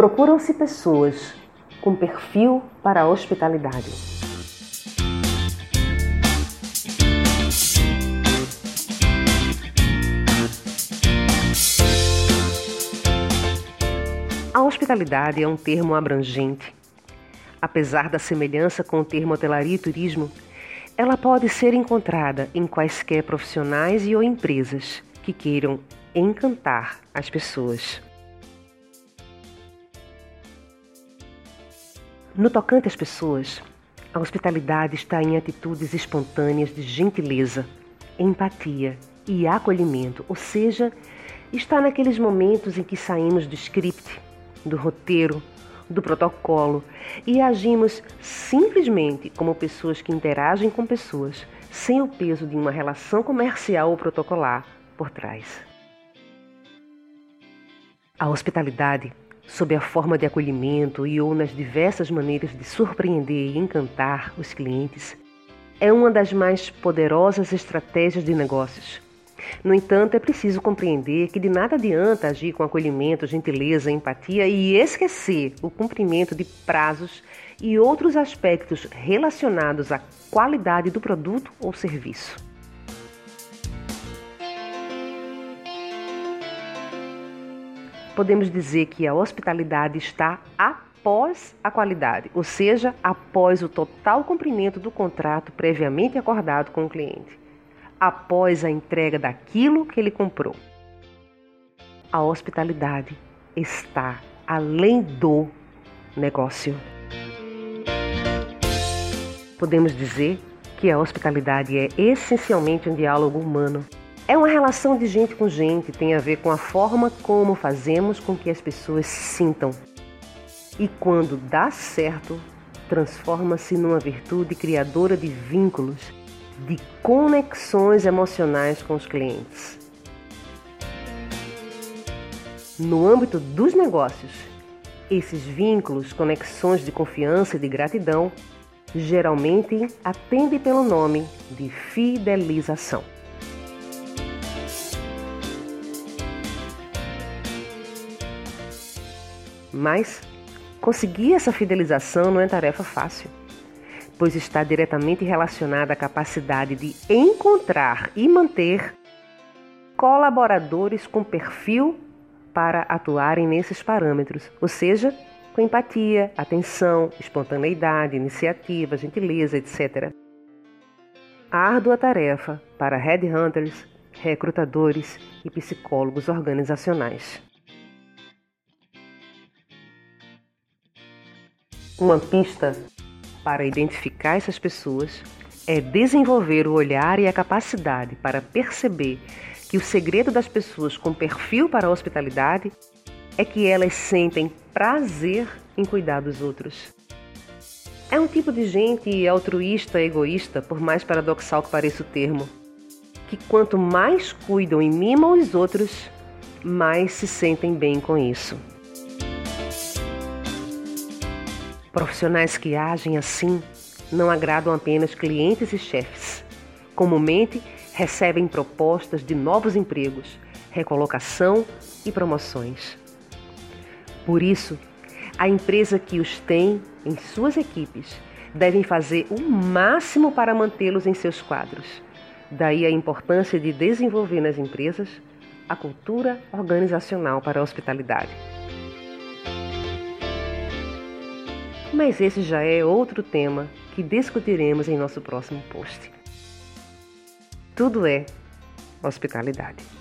Procuram-se pessoas com perfil para a hospitalidade. A hospitalidade é um termo abrangente. Apesar da semelhança com o termo hotelaria e turismo, ela pode ser encontrada em quaisquer profissionais e ou empresas que queiram encantar as pessoas. No tocante às pessoas, a hospitalidade está em atitudes espontâneas de gentileza, empatia e acolhimento, ou seja, está naqueles momentos em que saímos do script, do roteiro, do protocolo e agimos simplesmente como pessoas que interagem com pessoas, sem o peso de uma relação comercial ou protocolar por trás. A hospitalidade sob a forma de acolhimento e ou nas diversas maneiras de surpreender e encantar os clientes, é uma das mais poderosas estratégias de negócios. No entanto, é preciso compreender que de nada adianta agir com acolhimento, gentileza, empatia e esquecer o cumprimento de prazos e outros aspectos relacionados à qualidade do produto ou serviço. Podemos dizer que a hospitalidade está após a qualidade, ou seja, após o total cumprimento do contrato previamente acordado com o cliente, após a entrega daquilo que ele comprou. A hospitalidade está além do negócio. Podemos dizer que a hospitalidade é essencialmente um diálogo humano é uma relação de gente com gente, tem a ver com a forma como fazemos com que as pessoas se sintam. E quando dá certo, transforma-se numa virtude criadora de vínculos, de conexões emocionais com os clientes. No âmbito dos negócios, esses vínculos, conexões de confiança e de gratidão, geralmente atendem pelo nome de fidelização. Mas conseguir essa fidelização não é tarefa fácil, pois está diretamente relacionada à capacidade de encontrar e manter colaboradores com perfil para atuarem nesses parâmetros, ou seja, com empatia, atenção, espontaneidade, iniciativa, gentileza, etc. Árdua tarefa para headhunters, recrutadores e psicólogos organizacionais. Uma pista para identificar essas pessoas é desenvolver o olhar e a capacidade para perceber que o segredo das pessoas com perfil para a hospitalidade é que elas sentem prazer em cuidar dos outros. É um tipo de gente altruísta, egoísta, por mais paradoxal que pareça o termo, que quanto mais cuidam e mimam os outros, mais se sentem bem com isso. Profissionais que agem assim não agradam apenas clientes e chefes. Comumente recebem propostas de novos empregos, recolocação e promoções. Por isso, a empresa que os tem em suas equipes devem fazer o máximo para mantê-los em seus quadros. Daí a importância de desenvolver nas empresas a cultura organizacional para a hospitalidade. Mas esse já é outro tema que discutiremos em nosso próximo post. Tudo é hospitalidade.